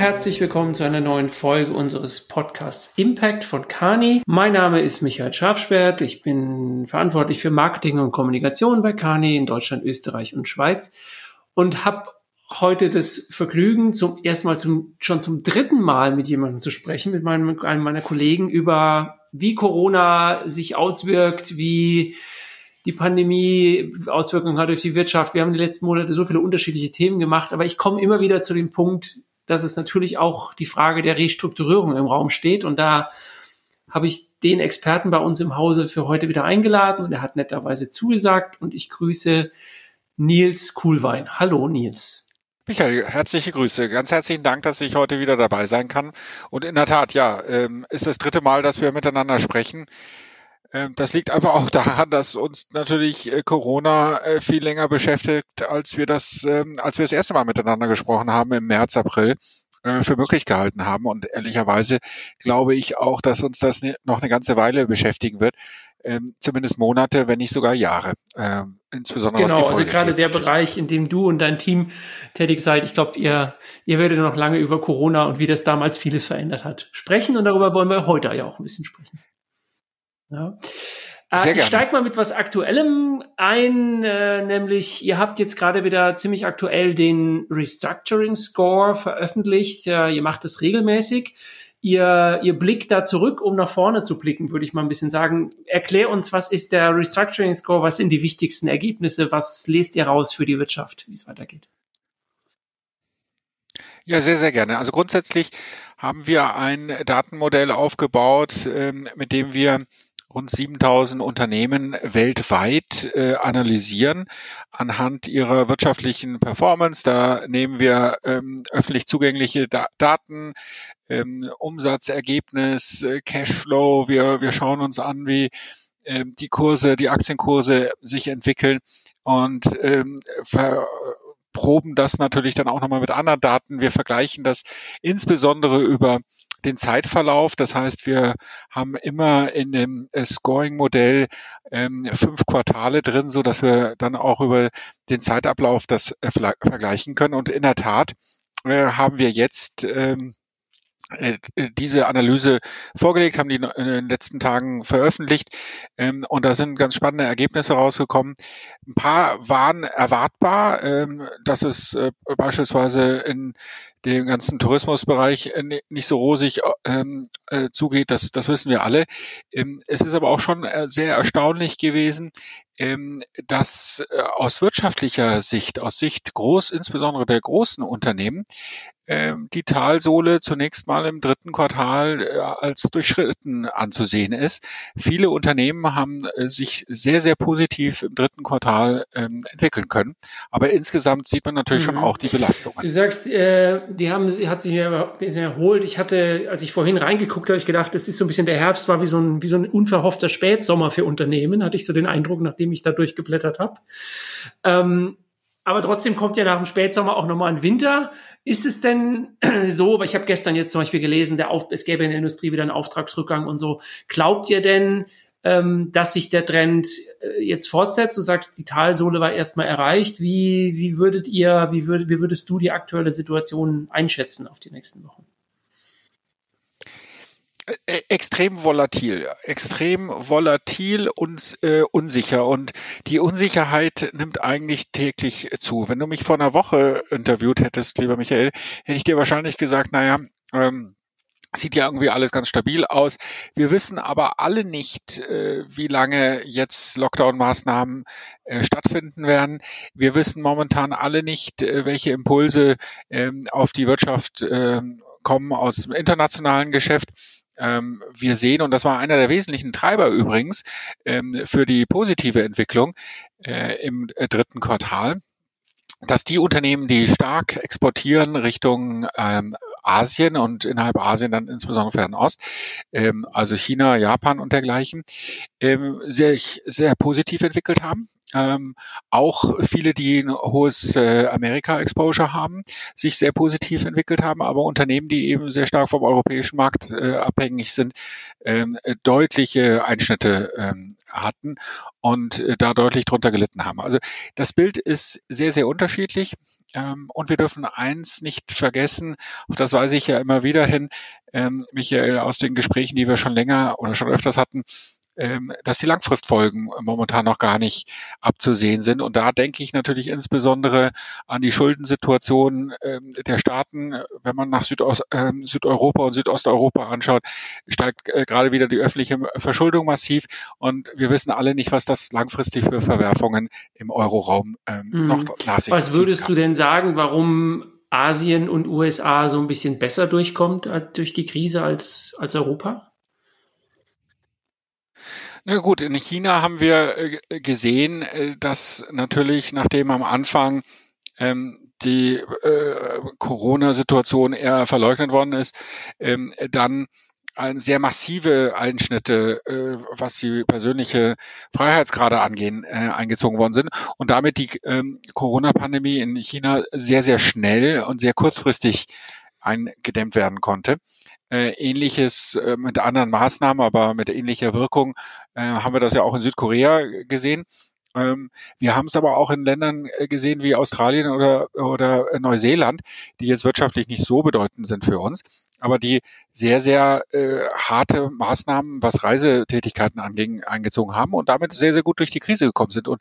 herzlich willkommen zu einer neuen Folge unseres Podcasts Impact von Kani. Mein Name ist Michael Schafsperrt. Ich bin verantwortlich für Marketing und Kommunikation bei Kani in Deutschland, Österreich und Schweiz und habe heute das Vergnügen, zum ersten Mal zum, schon zum dritten Mal mit jemandem zu sprechen, mit meinem, einem meiner Kollegen über wie Corona sich auswirkt, wie die Pandemie Auswirkungen hat auf die Wirtschaft. Wir haben den letzten Monaten so viele unterschiedliche Themen gemacht, aber ich komme immer wieder zu dem Punkt, dass es natürlich auch die Frage der Restrukturierung im Raum steht. Und da habe ich den Experten bei uns im Hause für heute wieder eingeladen und er hat netterweise zugesagt und ich grüße Nils Kuhlwein. Hallo Nils. Michael, herzliche Grüße. Ganz herzlichen Dank, dass ich heute wieder dabei sein kann. Und in der Tat, ja, ähm, ist das dritte Mal, dass wir miteinander sprechen. Ähm, das liegt aber auch daran, dass uns natürlich äh, Corona äh, viel länger beschäftigt, als wir das, ähm, als wir das erste Mal miteinander gesprochen haben im März, April äh, für möglich gehalten haben. Und ehrlicherweise glaube ich auch, dass uns das ne, noch eine ganze Weile beschäftigen wird. Ähm, zumindest Monate, wenn nicht sogar Jahre. Ähm, insbesondere genau, also gerade der Bereich, in dem du und dein Team tätig seid, ich glaube, ihr, ihr werdet noch lange über Corona und wie das damals vieles verändert hat sprechen und darüber wollen wir heute ja auch ein bisschen sprechen. Ja. Äh, Sehr ich steige mal mit was Aktuellem ein, äh, nämlich ihr habt jetzt gerade wieder ziemlich aktuell den Restructuring Score veröffentlicht. Äh, ihr macht es regelmäßig. Ihr, ihr blickt da zurück, um nach vorne zu blicken, würde ich mal ein bisschen sagen. Erklär uns, was ist der Restructuring Score? Was sind die wichtigsten Ergebnisse? Was lest ihr raus für die Wirtschaft, wie es weitergeht? Ja, sehr, sehr gerne. Also grundsätzlich haben wir ein Datenmodell aufgebaut, ähm, mit dem wir rund 7000 Unternehmen weltweit äh, analysieren anhand ihrer wirtschaftlichen Performance. Da nehmen wir ähm, öffentlich zugängliche da Daten, ähm, Umsatzergebnis, äh, Cashflow. Wir, wir schauen uns an, wie ähm, die Kurse, die Aktienkurse sich entwickeln und ähm, proben das natürlich dann auch nochmal mit anderen Daten. Wir vergleichen das insbesondere über den Zeitverlauf. Das heißt, wir haben immer in dem äh, Scoring-Modell ähm, fünf Quartale drin, so dass wir dann auch über den Zeitablauf das äh, vergleichen können. Und in der Tat äh, haben wir jetzt ähm, äh, diese Analyse vorgelegt, haben die in den letzten Tagen veröffentlicht ähm, und da sind ganz spannende Ergebnisse rausgekommen. Ein paar waren erwartbar, ähm, dass es äh, beispielsweise in dem ganzen Tourismusbereich äh, nicht so rosig ähm, äh, zugeht, das, das wissen wir alle. Ähm, es ist aber auch schon äh, sehr erstaunlich gewesen, ähm, dass äh, aus wirtschaftlicher Sicht, aus Sicht groß, insbesondere der großen Unternehmen, ähm, die Talsohle zunächst mal im dritten Quartal äh, als durchschritten anzusehen ist. Viele Unternehmen haben äh, sich sehr, sehr positiv im dritten Quartal ähm, entwickeln können. Aber insgesamt sieht man natürlich mhm. schon auch die Belastungen. Du sagst, äh, die haben, hat sich erholt. Ich hatte, als ich vorhin reingeguckt habe, ich gedacht, das ist so ein bisschen der Herbst war wie so ein, wie so ein unverhoffter Spätsommer für Unternehmen, hatte ich so den Eindruck, nachdem ich da durchgeblättert habe. Ähm, aber trotzdem kommt ja nach dem Spätsommer auch nochmal ein Winter. Ist es denn so, weil ich habe gestern jetzt zum Beispiel gelesen, der Auf, es gäbe in der Industrie wieder einen Auftragsrückgang und so. Glaubt ihr denn, ähm, dass sich der Trend äh, jetzt fortsetzt? Du sagst, die Talsohle war erstmal erreicht. Wie, wie würdet ihr, wie, würd, wie würdest du die aktuelle Situation einschätzen auf die nächsten Wochen? Äh, extrem volatil, extrem volatil und äh, unsicher. Und die Unsicherheit nimmt eigentlich täglich zu. Wenn du mich vor einer Woche interviewt hättest, lieber Michael, hätte ich dir wahrscheinlich gesagt, naja, ähm, Sieht ja irgendwie alles ganz stabil aus. Wir wissen aber alle nicht, äh, wie lange jetzt Lockdown-Maßnahmen äh, stattfinden werden. Wir wissen momentan alle nicht, äh, welche Impulse ähm, auf die Wirtschaft ähm, kommen aus dem internationalen Geschäft. Ähm, wir sehen, und das war einer der wesentlichen Treiber übrigens für die positive Entwicklung im dritten Quartal, dass die Unternehmen, die stark exportieren Richtung Asien und innerhalb Asien dann insbesondere Fernost, ähm, also China, Japan und dergleichen, ähm, sehr, sehr positiv entwickelt haben. Ähm, auch viele, die ein hohes äh, Amerika-Exposure haben, sich sehr positiv entwickelt haben, aber Unternehmen, die eben sehr stark vom europäischen Markt äh, abhängig sind, ähm, deutliche Einschnitte ähm, hatten und äh, da deutlich drunter gelitten haben. Also das Bild ist sehr, sehr unterschiedlich ähm, und wir dürfen eins nicht vergessen, auf das das weiß ich ja immer wieder hin, ähm, Michael, aus den Gesprächen, die wir schon länger oder schon öfters hatten, ähm, dass die Langfristfolgen momentan noch gar nicht abzusehen sind. Und da denke ich natürlich insbesondere an die Schuldensituation ähm, der Staaten. Wenn man nach Südost, äh, Südeuropa und Südosteuropa anschaut, steigt äh, gerade wieder die öffentliche Verschuldung massiv. Und wir wissen alle nicht, was das langfristig für Verwerfungen im Euroraum ähm, mhm. noch nach sich Was würdest du denn sagen, warum Asien und USA so ein bisschen besser durchkommt durch die Krise als, als Europa? Na gut, in China haben wir äh, gesehen, äh, dass natürlich, nachdem am Anfang ähm, die äh, Corona-Situation eher verleugnet worden ist, ähm, dann ein, sehr massive Einschnitte, äh, was die persönliche Freiheitsgrade angehen, äh, eingezogen worden sind und damit die ähm, Corona-Pandemie in China sehr, sehr schnell und sehr kurzfristig eingedämmt werden konnte. Äh, ähnliches äh, mit anderen Maßnahmen, aber mit ähnlicher Wirkung äh, haben wir das ja auch in Südkorea gesehen. Ähm, wir haben es aber auch in Ländern äh, gesehen wie Australien oder, oder Neuseeland, die jetzt wirtschaftlich nicht so bedeutend sind für uns, aber die sehr, sehr äh, harte Maßnahmen, was Reisetätigkeiten anging, eingezogen haben und damit sehr, sehr gut durch die Krise gekommen sind. Und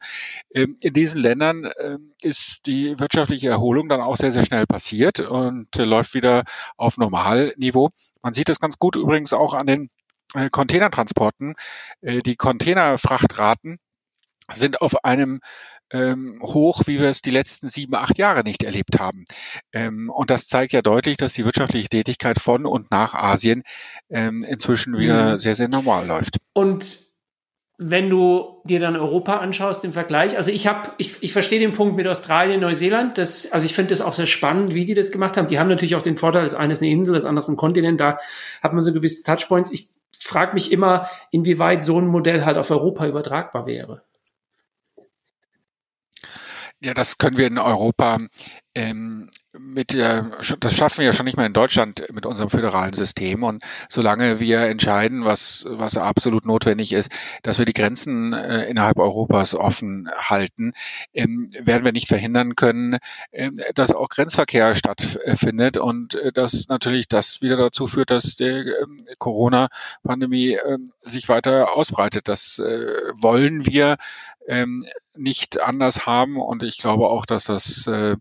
ähm, in diesen Ländern äh, ist die wirtschaftliche Erholung dann auch sehr, sehr schnell passiert und äh, läuft wieder auf Normalniveau. Man sieht das ganz gut übrigens auch an den äh, Containertransporten. Äh, die Containerfrachtraten sind auf einem ähm, hoch, wie wir es die letzten sieben, acht Jahre nicht erlebt haben. Ähm, und das zeigt ja deutlich, dass die wirtschaftliche Tätigkeit von und nach Asien ähm, inzwischen wieder mhm. sehr, sehr normal läuft. Und wenn du dir dann Europa anschaust im Vergleich, also ich habe, ich, ich verstehe den Punkt mit Australien, Neuseeland, das, also ich finde das auch sehr spannend, wie die das gemacht haben. Die haben natürlich auch den Vorteil, das eine ist eine Insel, das andere ist ein Kontinent, da hat man so gewisse Touchpoints. Ich frage mich immer, inwieweit so ein Modell halt auf Europa übertragbar wäre. Ja, das können wir in Europa ähm, mit der, das schaffen wir ja schon nicht mehr in Deutschland mit unserem föderalen System. Und solange wir entscheiden, was, was absolut notwendig ist, dass wir die Grenzen äh, innerhalb Europas offen halten, ähm, werden wir nicht verhindern können, ähm, dass auch Grenzverkehr stattfindet und äh, dass natürlich das wieder dazu führt, dass die ähm, Corona-Pandemie ähm, sich weiter ausbreitet. Das äh, wollen wir ähm, nicht anders haben und ich glaube auch, dass das äh,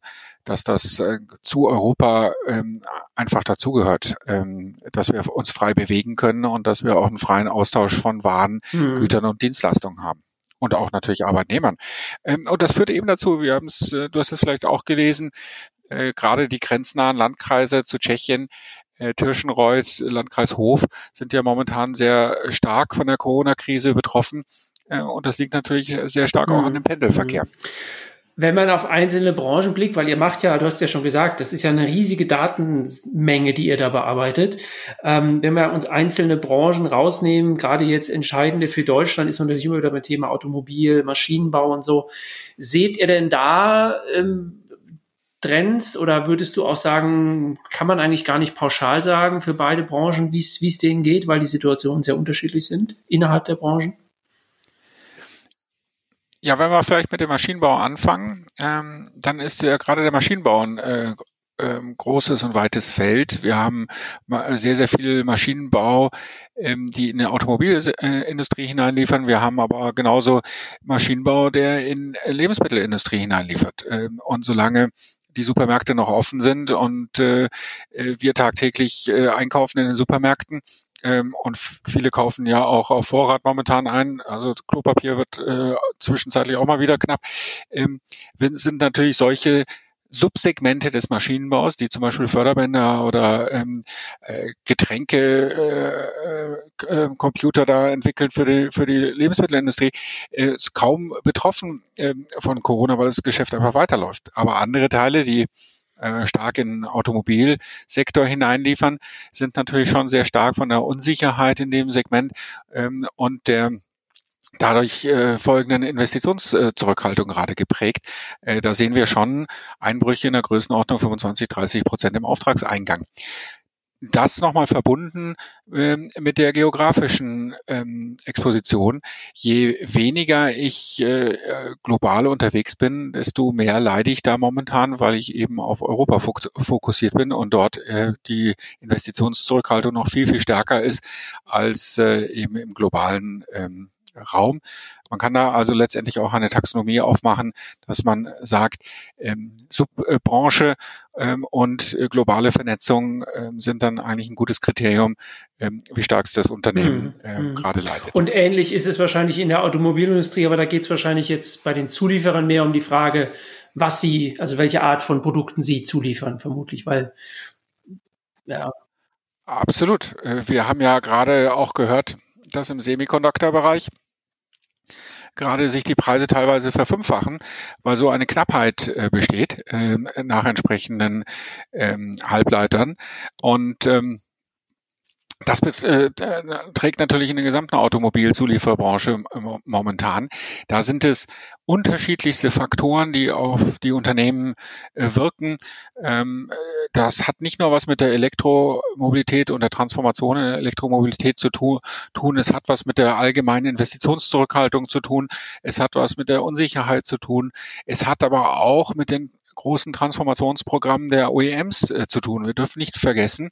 dass das äh, zu Europa ähm, einfach dazugehört, ähm, dass wir uns frei bewegen können und dass wir auch einen freien Austausch von Waren, mhm. Gütern und Dienstleistungen haben und auch natürlich Arbeitnehmern. Ähm, und das führt eben dazu, wir haben es, äh, du hast es vielleicht auch gelesen, äh, gerade die grenznahen Landkreise zu Tschechien, äh, Tirschenreuth, Landkreis Hof sind ja momentan sehr stark von der Corona-Krise betroffen. Äh, und das liegt natürlich sehr stark auch an dem Pendelverkehr. Wenn man auf einzelne Branchen blickt, weil ihr macht ja, du hast ja schon gesagt, das ist ja eine riesige Datenmenge, die ihr da bearbeitet. Ähm, wenn wir uns einzelne Branchen rausnehmen, gerade jetzt entscheidende für Deutschland ist natürlich immer wieder beim Thema Automobil, Maschinenbau und so. Seht ihr denn da ähm, Trends oder würdest du auch sagen, kann man eigentlich gar nicht pauschal sagen für beide Branchen, wie es denen geht, weil die Situationen sehr unterschiedlich sind innerhalb der Branchen? Ja, wenn wir vielleicht mit dem Maschinenbau anfangen, ähm, dann ist ja gerade der Maschinenbau ein äh, äh, großes und weites Feld. Wir haben sehr, sehr viel Maschinenbau, ähm, die in die Automobilindustrie hineinliefern. Wir haben aber genauso Maschinenbau, der in Lebensmittelindustrie hineinliefert. Ähm, und solange die Supermärkte noch offen sind und äh, äh wir tagtäglich äh, einkaufen in den Supermärkten, ähm, und viele kaufen ja auch auf Vorrat momentan ein. Also Klopapier wird äh, zwischenzeitlich auch mal wieder knapp. Ähm, sind natürlich solche Subsegmente des Maschinenbaus, die zum Beispiel Förderbänder oder ähm, äh, Getränke, äh, äh, Computer da entwickeln für die, für die Lebensmittelindustrie, äh, ist kaum betroffen äh, von Corona, weil das Geschäft einfach weiterläuft. Aber andere Teile, die äh, stark in den Automobilsektor hineinliefern, sind natürlich schon sehr stark von der Unsicherheit in dem Segment ähm, und der dadurch äh, folgenden Investitionszurückhaltung gerade geprägt. Äh, da sehen wir schon Einbrüche in der Größenordnung 25, 30 Prozent im Auftragseingang. Das nochmal verbunden ähm, mit der geografischen ähm, Exposition. Je weniger ich äh, global unterwegs bin, desto mehr leide ich da momentan, weil ich eben auf Europa fokussiert bin und dort äh, die Investitionszurückhaltung noch viel, viel stärker ist als äh, eben im globalen ähm, Raum. Man kann da also letztendlich auch eine Taxonomie aufmachen, dass man sagt, ähm, Subbranche ähm, und äh, globale Vernetzung ähm, sind dann eigentlich ein gutes Kriterium, ähm, wie stark es das Unternehmen hm, äh, hm. gerade leidet. Und ähnlich ist es wahrscheinlich in der Automobilindustrie, aber da geht es wahrscheinlich jetzt bei den Zulieferern mehr um die Frage, was sie, also welche Art von Produkten sie zuliefern, vermutlich, weil ja. Absolut. Äh, wir haben ja gerade auch gehört, dass im Semiconductor-Bereich gerade sich die Preise teilweise verfünffachen, weil so eine Knappheit äh, besteht äh, nach entsprechenden ähm, Halbleitern. Und ähm, das äh, trägt natürlich in der gesamten Automobilzulieferbranche momentan. Da sind es unterschiedlichste Faktoren, die auf die Unternehmen äh, wirken. Ähm, das hat nicht nur was mit der Elektromobilität und der Transformation in der Elektromobilität zu tu tun. Es hat was mit der allgemeinen Investitionszurückhaltung zu tun. Es hat was mit der Unsicherheit zu tun. Es hat aber auch mit den großen Transformationsprogrammen der OEMs äh, zu tun. Wir dürfen nicht vergessen,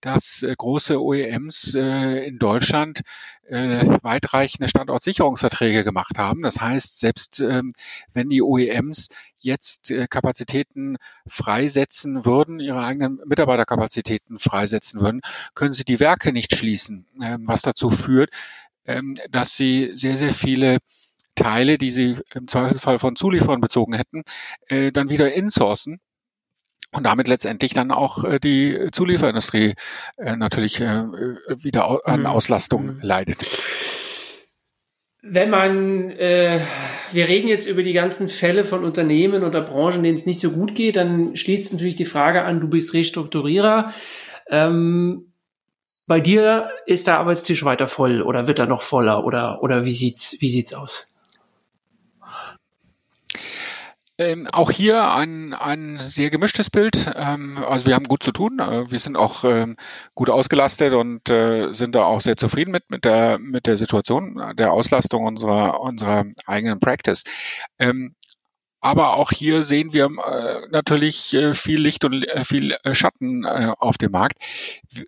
dass äh, große OEMs äh, in Deutschland äh, weitreichende Standortsicherungsverträge gemacht haben. Das heißt, selbst ähm, wenn die OEMs jetzt äh, Kapazitäten freisetzen würden, ihre eigenen Mitarbeiterkapazitäten freisetzen würden, können sie die Werke nicht schließen, ähm, was dazu führt, ähm, dass sie sehr, sehr viele Teile, die sie im Zweifelsfall von Zulieferern bezogen hätten, äh, dann wieder insourcen und damit letztendlich dann auch äh, die Zulieferindustrie äh, natürlich äh, wieder an mhm. Auslastung mhm. leidet. Wenn man, äh, wir reden jetzt über die ganzen Fälle von Unternehmen oder Branchen, denen es nicht so gut geht, dann schließt natürlich die Frage an, du bist Restrukturierer. Ähm, bei dir ist der Arbeitstisch weiter voll oder wird er noch voller oder, oder wie sieht's, wie sieht's aus? Ähm, auch hier ein, ein sehr gemischtes Bild. Ähm, also wir haben gut zu tun. Äh, wir sind auch ähm, gut ausgelastet und äh, sind da auch sehr zufrieden mit, mit, der, mit der Situation der Auslastung unserer, unserer eigenen Practice. Aber auch hier sehen wir äh, natürlich äh, viel Licht und äh, viel Schatten auf dem Markt.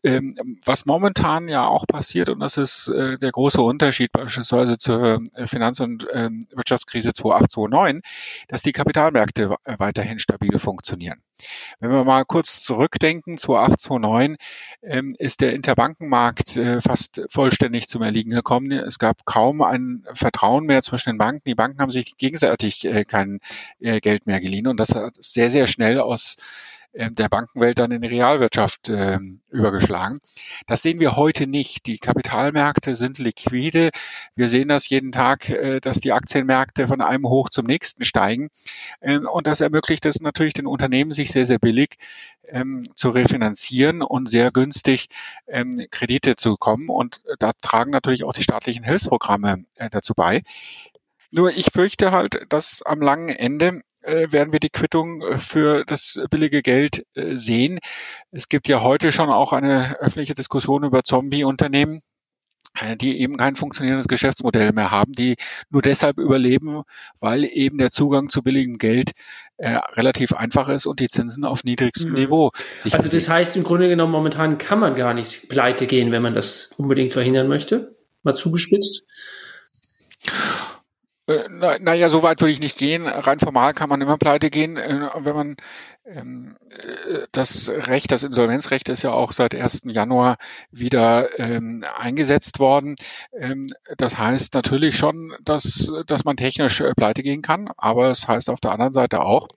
Ähm, was momentan ja auch passiert, und das ist der große Unterschied beispielsweise zur Finanz- und ähm, Wirtschaftskrise 2008, 2009, dass die Kapitalmärkte weiterhin stabil funktionieren. Wenn wir mal kurz zurückdenken, 2008, 2009 ähm, ist der Interbankenmarkt fast vollständig zum Erliegen gekommen. Es gab kaum ein Vertrauen mehr zwischen den Banken. Die Banken haben sich gegenseitig keinen äh, Geld mehr geliehen. Und das hat sehr, sehr schnell aus äh, der Bankenwelt dann in die Realwirtschaft äh, übergeschlagen. Das sehen wir heute nicht. Die Kapitalmärkte sind liquide. Wir sehen das jeden Tag, äh, dass die Aktienmärkte von einem hoch zum nächsten steigen. Ähm, und das ermöglicht es natürlich den Unternehmen, sich sehr, sehr billig ähm, zu refinanzieren und sehr günstig ähm, Kredite zu bekommen. Und da tragen natürlich auch die staatlichen Hilfsprogramme äh, dazu bei. Nur ich fürchte halt, dass am langen Ende äh, werden wir die Quittung äh, für das billige Geld äh, sehen. Es gibt ja heute schon auch eine öffentliche Diskussion über Zombie-Unternehmen, äh, die eben kein funktionierendes Geschäftsmodell mehr haben, die nur deshalb überleben, weil eben der Zugang zu billigem Geld äh, relativ einfach ist und die Zinsen auf niedrigstem mhm. Niveau sich Also das heißt im Grunde genommen, momentan kann man gar nicht pleite gehen, wenn man das unbedingt verhindern möchte? Mal zugespitzt? Äh, naja, na so weit würde ich nicht gehen. Rein formal kann man immer pleite gehen. Äh, wenn man ähm, äh, das Recht, das Insolvenzrecht ist ja auch seit 1. Januar wieder ähm, eingesetzt worden. Ähm, das heißt natürlich schon, dass, dass man technisch pleite gehen kann, aber es heißt auf der anderen Seite auch,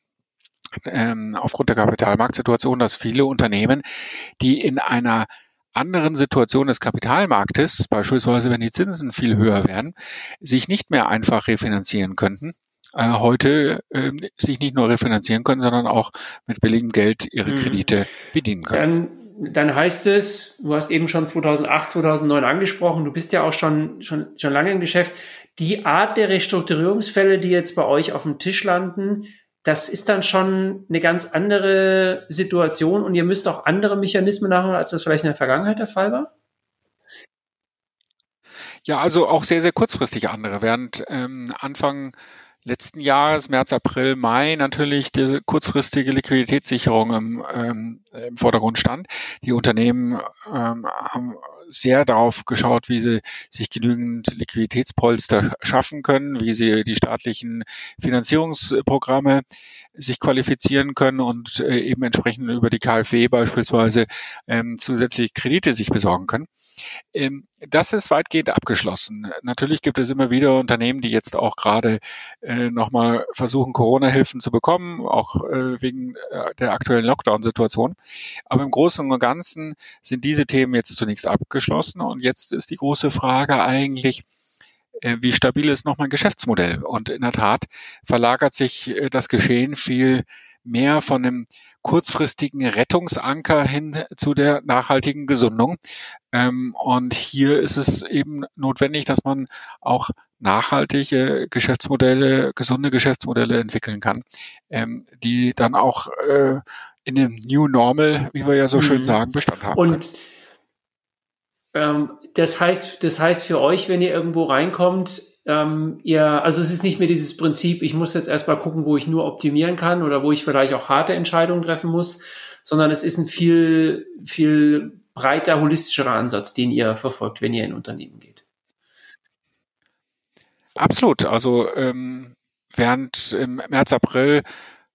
ähm, aufgrund der Kapitalmarktsituation, dass viele Unternehmen, die in einer anderen Situation des Kapitalmarktes, beispielsweise wenn die Zinsen viel höher werden, sich nicht mehr einfach refinanzieren könnten, äh, heute äh, sich nicht nur refinanzieren können, sondern auch mit billigem Geld ihre hm. Kredite bedienen können. Dann, dann heißt es, du hast eben schon 2008, 2009 angesprochen, du bist ja auch schon, schon, schon lange im Geschäft. Die Art der Restrukturierungsfälle, die jetzt bei euch auf dem Tisch landen, das ist dann schon eine ganz andere Situation und ihr müsst auch andere Mechanismen nachholen, als das vielleicht in der Vergangenheit der Fall war? Ja, also auch sehr, sehr kurzfristig andere. Während ähm, Anfang letzten Jahres, März, April, Mai, natürlich die kurzfristige Liquiditätssicherung im, ähm, im Vordergrund stand. Die Unternehmen ähm, haben sehr darauf geschaut, wie sie sich genügend Liquiditätspolster schaffen können, wie sie die staatlichen Finanzierungsprogramme sich qualifizieren können und äh, eben entsprechend über die KfW beispielsweise ähm, zusätzlich Kredite sich besorgen können. Ähm, das ist weitgehend abgeschlossen. Natürlich gibt es immer wieder Unternehmen, die jetzt auch gerade äh, nochmal versuchen, Corona-Hilfen zu bekommen, auch äh, wegen äh, der aktuellen Lockdown-Situation. Aber im Großen und Ganzen sind diese Themen jetzt zunächst abgeschlossen und jetzt ist die große Frage eigentlich, äh, wie stabil ist noch mein Geschäftsmodell? Und in der Tat verlagert sich äh, das Geschehen viel mehr von einem kurzfristigen Rettungsanker hin zu der nachhaltigen Gesundung. Ähm, und hier ist es eben notwendig, dass man auch nachhaltige Geschäftsmodelle, gesunde Geschäftsmodelle entwickeln kann, ähm, die dann auch äh, in dem New Normal, wie wir ja so schön mhm. sagen, Bestand haben. Und können. Ähm, das heißt, das heißt für euch, wenn ihr irgendwo reinkommt, ähm, ihr, also es ist nicht mehr dieses Prinzip, ich muss jetzt erstmal gucken, wo ich nur optimieren kann oder wo ich vielleicht auch harte Entscheidungen treffen muss, sondern es ist ein viel, viel breiter, holistischerer Ansatz, den ihr verfolgt, wenn ihr in Unternehmen geht. Absolut. Also ähm, während im März, April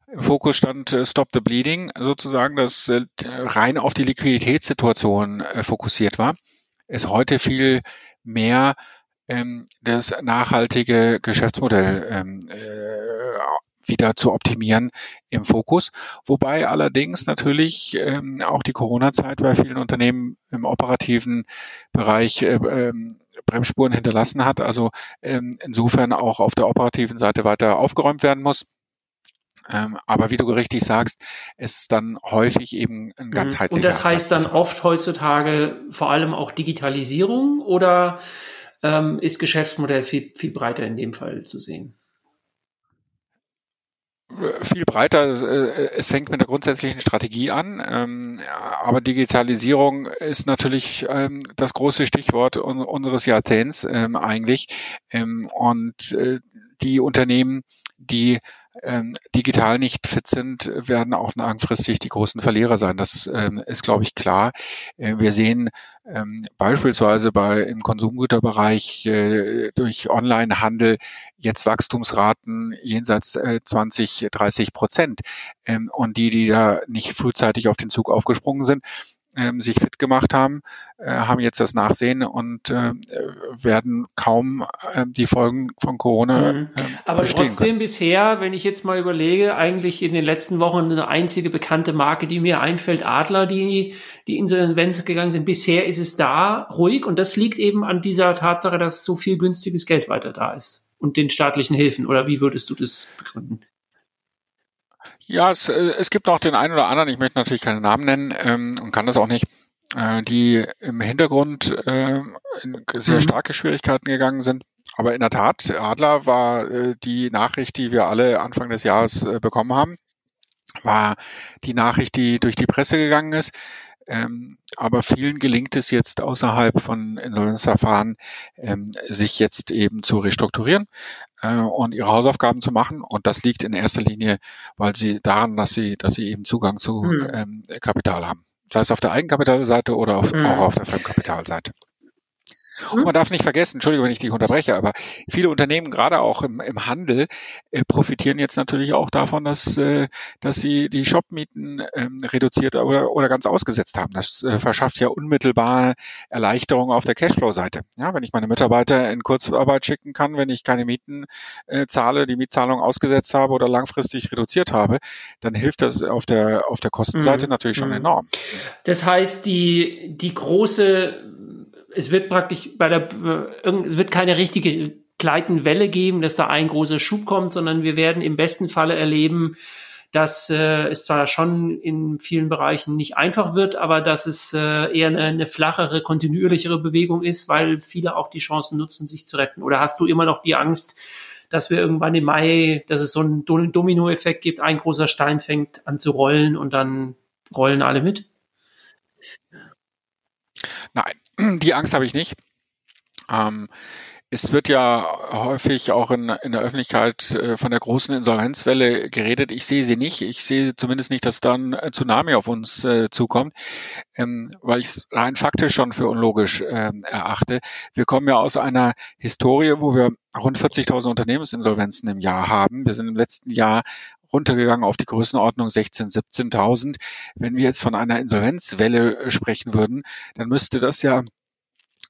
im Fokus stand äh, Stop the Bleeding, sozusagen, das äh, rein auf die Liquiditätssituation äh, fokussiert war, ist heute viel mehr ähm, das nachhaltige Geschäftsmodell ähm, äh, wieder zu optimieren im Fokus. Wobei allerdings natürlich ähm, auch die Corona-Zeit bei vielen Unternehmen im operativen Bereich äh, ähm, Bremsspuren hinterlassen hat. Also ähm, insofern auch auf der operativen Seite weiter aufgeräumt werden muss. Ähm, aber wie du richtig sagst, ist dann häufig eben ein ganzheitlicher. Und das heißt dann oft heutzutage vor allem auch Digitalisierung oder ähm, ist Geschäftsmodell viel, viel breiter in dem Fall zu sehen? viel breiter. Äh, es fängt mit der grundsätzlichen Strategie an, ähm, aber Digitalisierung ist natürlich ähm, das große Stichwort unseres Jahrzehnts ähm, eigentlich. Und äh, die Unternehmen, die ähm, digital nicht fit sind, werden auch langfristig die großen Verlierer sein. Das ähm, ist, glaube ich, klar. Äh, wir sehen ähm, beispielsweise bei im Konsumgüterbereich äh, durch Onlinehandel jetzt Wachstumsraten jenseits äh, 20, 30 Prozent. Ähm, und die, die da nicht frühzeitig auf den Zug aufgesprungen sind, ähm, sich fit gemacht haben, äh, haben jetzt das Nachsehen und äh, werden kaum äh, die Folgen von Corona. Mhm. Äh, Aber trotzdem können. bisher, wenn ich jetzt mal überlege, eigentlich in den letzten Wochen eine einzige bekannte Marke, die mir einfällt, Adler, die die Insolvenz gegangen sind. Bisher ist es da ruhig und das liegt eben an dieser Tatsache, dass so viel günstiges Geld weiter da ist und den staatlichen Hilfen. Oder wie würdest du das begründen? Ja, es, äh, es gibt auch den einen oder anderen, ich möchte natürlich keine Namen nennen ähm, und kann das auch nicht, äh, die im Hintergrund äh, in sehr mhm. starke Schwierigkeiten gegangen sind. Aber in der Tat, Adler war äh, die Nachricht, die wir alle Anfang des Jahres äh, bekommen haben, war die Nachricht, die durch die Presse gegangen ist. Ähm, aber vielen gelingt es jetzt außerhalb von Insolvenzverfahren, ähm, sich jetzt eben zu restrukturieren äh, und ihre Hausaufgaben zu machen. Und das liegt in erster Linie, weil sie daran, dass sie, dass sie eben Zugang zu mhm. ähm, Kapital haben. Sei es auf der Eigenkapitalseite oder auf, mhm. auch auf der Fremdkapitalseite. Und man darf nicht vergessen, Entschuldigung, wenn ich dich unterbreche, aber viele Unternehmen, gerade auch im, im Handel, äh, profitieren jetzt natürlich auch davon, dass, äh, dass sie die Shopmieten ähm, reduziert oder, oder ganz ausgesetzt haben. Das äh, verschafft ja unmittelbar Erleichterung auf der Cashflow-Seite. Ja, wenn ich meine Mitarbeiter in Kurzarbeit schicken kann, wenn ich keine Mieten äh, zahle, die Mietzahlung ausgesetzt habe oder langfristig reduziert habe, dann hilft das auf der, auf der Kostenseite mhm. natürlich schon mhm. enorm. Das heißt, die, die große es wird praktisch bei der, es wird keine richtige Gleitenwelle geben, dass da ein großer Schub kommt, sondern wir werden im besten Falle erleben, dass äh, es zwar schon in vielen Bereichen nicht einfach wird, aber dass es äh, eher eine, eine flachere, kontinuierlichere Bewegung ist, weil viele auch die Chancen nutzen, sich zu retten. Oder hast du immer noch die Angst, dass wir irgendwann im Mai, dass es so einen Domino-Effekt gibt, ein großer Stein fängt an zu rollen und dann rollen alle mit? Nein, die Angst habe ich nicht. Ähm, es wird ja häufig auch in, in der Öffentlichkeit äh, von der großen Insolvenzwelle geredet. Ich sehe sie nicht. Ich sehe zumindest nicht, dass dann ein Tsunami auf uns äh, zukommt, ähm, weil ich es rein faktisch schon für unlogisch äh, erachte. Wir kommen ja aus einer Historie, wo wir rund 40.000 Unternehmensinsolvenzen im Jahr haben. Wir sind im letzten Jahr runtergegangen auf die Größenordnung 16.000, 17.000. Wenn wir jetzt von einer Insolvenzwelle äh, sprechen würden, dann müsste das ja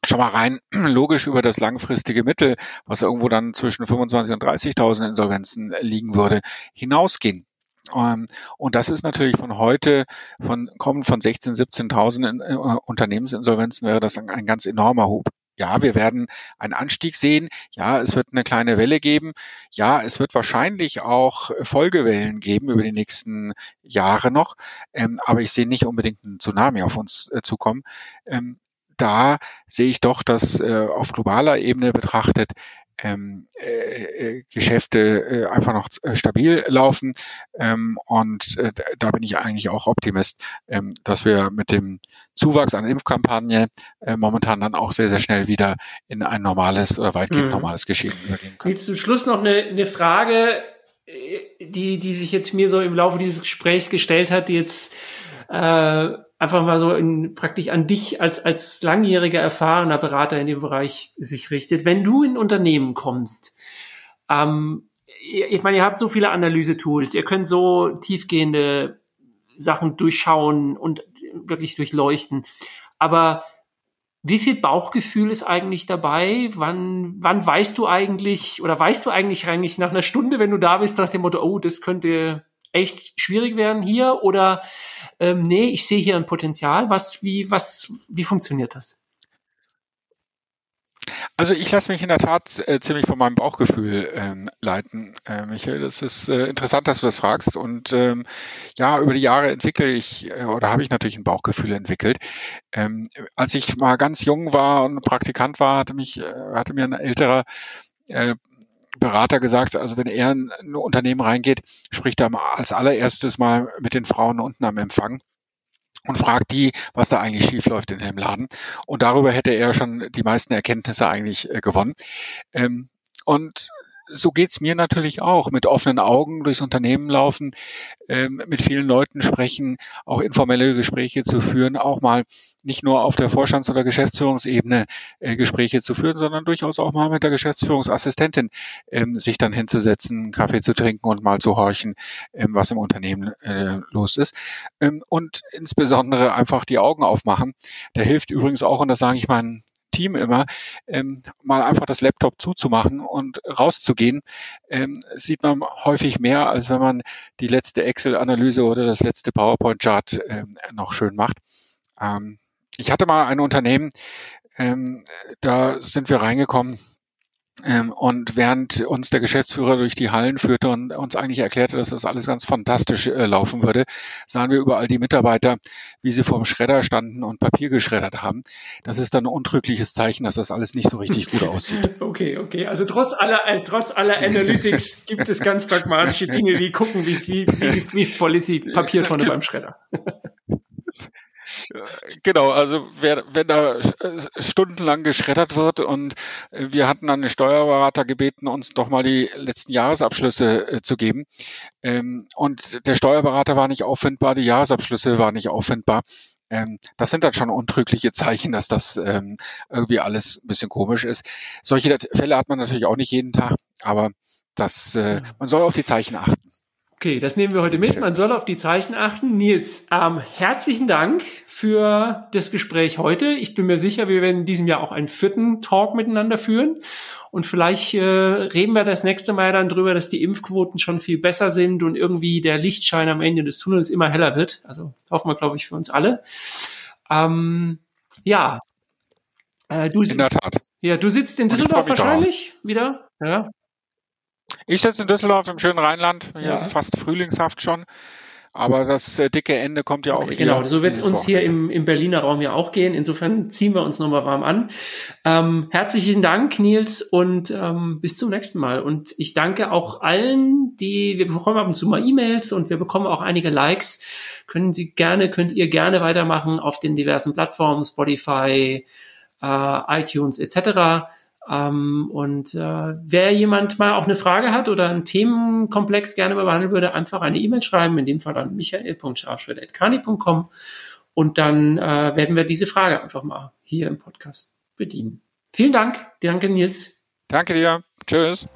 schon mal rein logisch über das langfristige Mittel, was irgendwo dann zwischen 25 und 30.000 Insolvenzen liegen würde, hinausgehen. Ähm, und das ist natürlich von heute, von kommen von 16, 17.000 äh, Unternehmensinsolvenzen wäre das ein ganz enormer Hub. Ja, wir werden einen Anstieg sehen. Ja, es wird eine kleine Welle geben. Ja, es wird wahrscheinlich auch Folgewellen geben über die nächsten Jahre noch. Ähm, aber ich sehe nicht unbedingt einen Tsunami auf uns äh, zukommen. Ähm, da sehe ich doch, dass äh, auf globaler Ebene betrachtet ähm, äh, äh Geschäfte äh, einfach noch äh, stabil laufen. Ähm, und äh, da bin ich eigentlich auch Optimist, ähm, dass wir mit dem Zuwachs an Impfkampagne äh, momentan dann auch sehr, sehr schnell wieder in ein normales oder weitgehend mhm. normales Geschehen übergehen können. Jetzt zum Schluss noch eine, eine Frage, die, die sich jetzt mir so im Laufe dieses Gesprächs gestellt hat, die jetzt äh, einfach mal so in, praktisch an dich als, als langjähriger erfahrener Berater in dem Bereich sich richtet. Wenn du in Unternehmen kommst, ähm, ich meine, ihr habt so viele Analyse-Tools, ihr könnt so tiefgehende Sachen durchschauen und wirklich durchleuchten. Aber wie viel Bauchgefühl ist eigentlich dabei? Wann, wann weißt du eigentlich oder weißt du eigentlich eigentlich nach einer Stunde, wenn du da bist, nach dem Motto, oh, das könnte echt schwierig werden hier oder ähm, nee, ich sehe hier ein Potenzial. Was, wie, was, wie funktioniert das? Also ich lasse mich in der Tat äh, ziemlich von meinem Bauchgefühl ähm, leiten, äh, Michael. Das ist äh, interessant, dass du das fragst. Und ähm, ja, über die Jahre entwickle ich äh, oder habe ich natürlich ein Bauchgefühl entwickelt. Ähm, als ich mal ganz jung war und Praktikant war, hatte mich, äh, hatte mir ein älterer äh, Berater gesagt, also wenn er in ein Unternehmen reingeht, spricht er als allererstes mal mit den Frauen unten am Empfang und fragt die, was da eigentlich schief läuft in dem Laden. Und darüber hätte er schon die meisten Erkenntnisse eigentlich äh, gewonnen. Ähm, und so geht's mir natürlich auch. Mit offenen Augen durchs Unternehmen laufen, ähm, mit vielen Leuten sprechen, auch informelle Gespräche zu führen, auch mal nicht nur auf der Vorstands- oder Geschäftsführungsebene äh, Gespräche zu führen, sondern durchaus auch mal mit der Geschäftsführungsassistentin ähm, sich dann hinzusetzen, Kaffee zu trinken und mal zu horchen, ähm, was im Unternehmen äh, los ist. Ähm, und insbesondere einfach die Augen aufmachen. Der hilft übrigens auch, und das sage ich meinen Team immer, ähm, mal einfach das Laptop zuzumachen und rauszugehen, ähm, sieht man häufig mehr, als wenn man die letzte Excel-Analyse oder das letzte PowerPoint-Chart ähm, noch schön macht. Ähm, ich hatte mal ein Unternehmen, ähm, da sind wir reingekommen, und während uns der Geschäftsführer durch die Hallen führte und uns eigentlich erklärte, dass das alles ganz fantastisch äh, laufen würde, sahen wir überall die Mitarbeiter, wie sie vorm Schredder standen und Papier geschreddert haben. Das ist dann ein untrügliches Zeichen, dass das alles nicht so richtig gut aussieht. Okay, okay. Also trotz aller, äh, trotz aller Analytics gibt es ganz pragmatische Dinge, wie gucken, wie, wie, wie, wie voll ist die Papiertonne beim Schredder. Genau, also wer, wenn da äh, stundenlang geschreddert wird und äh, wir hatten dann den Steuerberater gebeten, uns doch mal die letzten Jahresabschlüsse äh, zu geben. Ähm, und der Steuerberater war nicht auffindbar, die Jahresabschlüsse waren nicht auffindbar. Ähm, das sind dann schon untrügliche Zeichen, dass das ähm, irgendwie alles ein bisschen komisch ist. Solche Fälle hat man natürlich auch nicht jeden Tag, aber das, äh, man soll auf die Zeichen achten. Okay, das nehmen wir heute mit. Man soll auf die Zeichen achten. Nils, ähm, herzlichen Dank für das Gespräch heute. Ich bin mir sicher, wir werden in diesem Jahr auch einen vierten Talk miteinander führen. Und vielleicht äh, reden wir das nächste Mal dann drüber, dass die Impfquoten schon viel besser sind und irgendwie der Lichtschein am Ende des Tunnels immer heller wird. Also hoffen wir, glaube ich, für uns alle. Ähm, ja. Äh, du, in der Tat. Ja, du sitzt in Düsseldorf wahrscheinlich wieder. Ja. Ich sitze in Düsseldorf im schönen Rheinland. Hier ja. ist fast frühlingshaft schon. Aber das äh, dicke Ende kommt ja auch hier. Genau, so wird es uns hier im, im Berliner Raum ja auch gehen. Insofern ziehen wir uns nochmal warm an. Ähm, herzlichen Dank, Nils, und ähm, bis zum nächsten Mal. Und ich danke auch allen, die, wir bekommen ab und zu mal E-Mails und wir bekommen auch einige Likes. Können Sie gerne, könnt ihr gerne weitermachen auf den diversen Plattformen, Spotify, äh, iTunes etc. Ähm, und äh, wer jemand mal auch eine Frage hat oder einen Themenkomplex gerne behandeln würde, einfach eine E-Mail schreiben, in dem Fall an michael.scharfschwert.kani.com und dann äh, werden wir diese Frage einfach mal hier im Podcast bedienen. Vielen Dank. Danke, Nils. Danke dir. Tschüss.